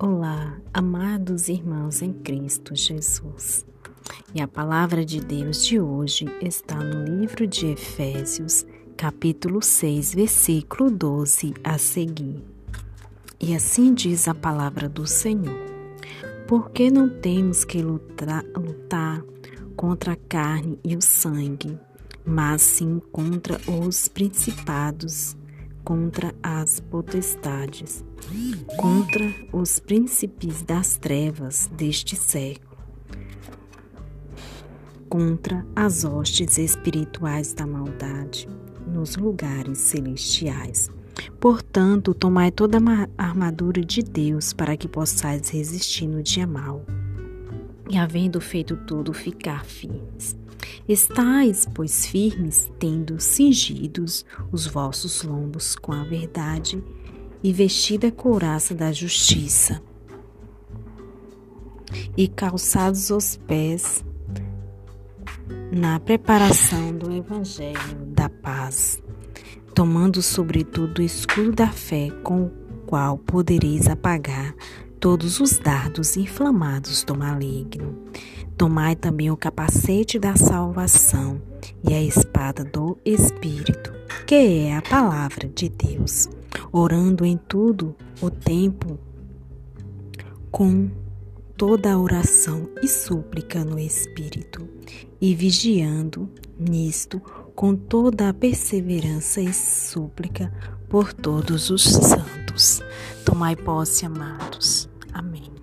Olá, amados irmãos em Cristo Jesus. E a palavra de Deus de hoje está no livro de Efésios, capítulo 6, versículo 12 a seguir. E assim diz a palavra do Senhor: Porque não temos que lutar, lutar contra a carne e o sangue, mas sim contra os principados contra as potestades, contra os príncipes das trevas deste século, contra as hostes espirituais da maldade nos lugares celestiais. Portanto, tomai toda a armadura de Deus para que possais resistir no dia mau e, havendo feito tudo, ficar firmes. Estais, pois, firmes, tendo cingidos os vossos lombos com a verdade e vestida a couraça da justiça, e calçados os pés na preparação do evangelho da paz, tomando sobretudo o escudo da fé com o qual podereis apagar todos os dardos inflamados do maligno. Tomai também o capacete da salvação e a espada do Espírito, que é a palavra de Deus, orando em tudo o tempo com toda a oração e súplica no Espírito, e vigiando nisto com toda a perseverança e súplica por todos os santos. Tomai posse, amados. Amém.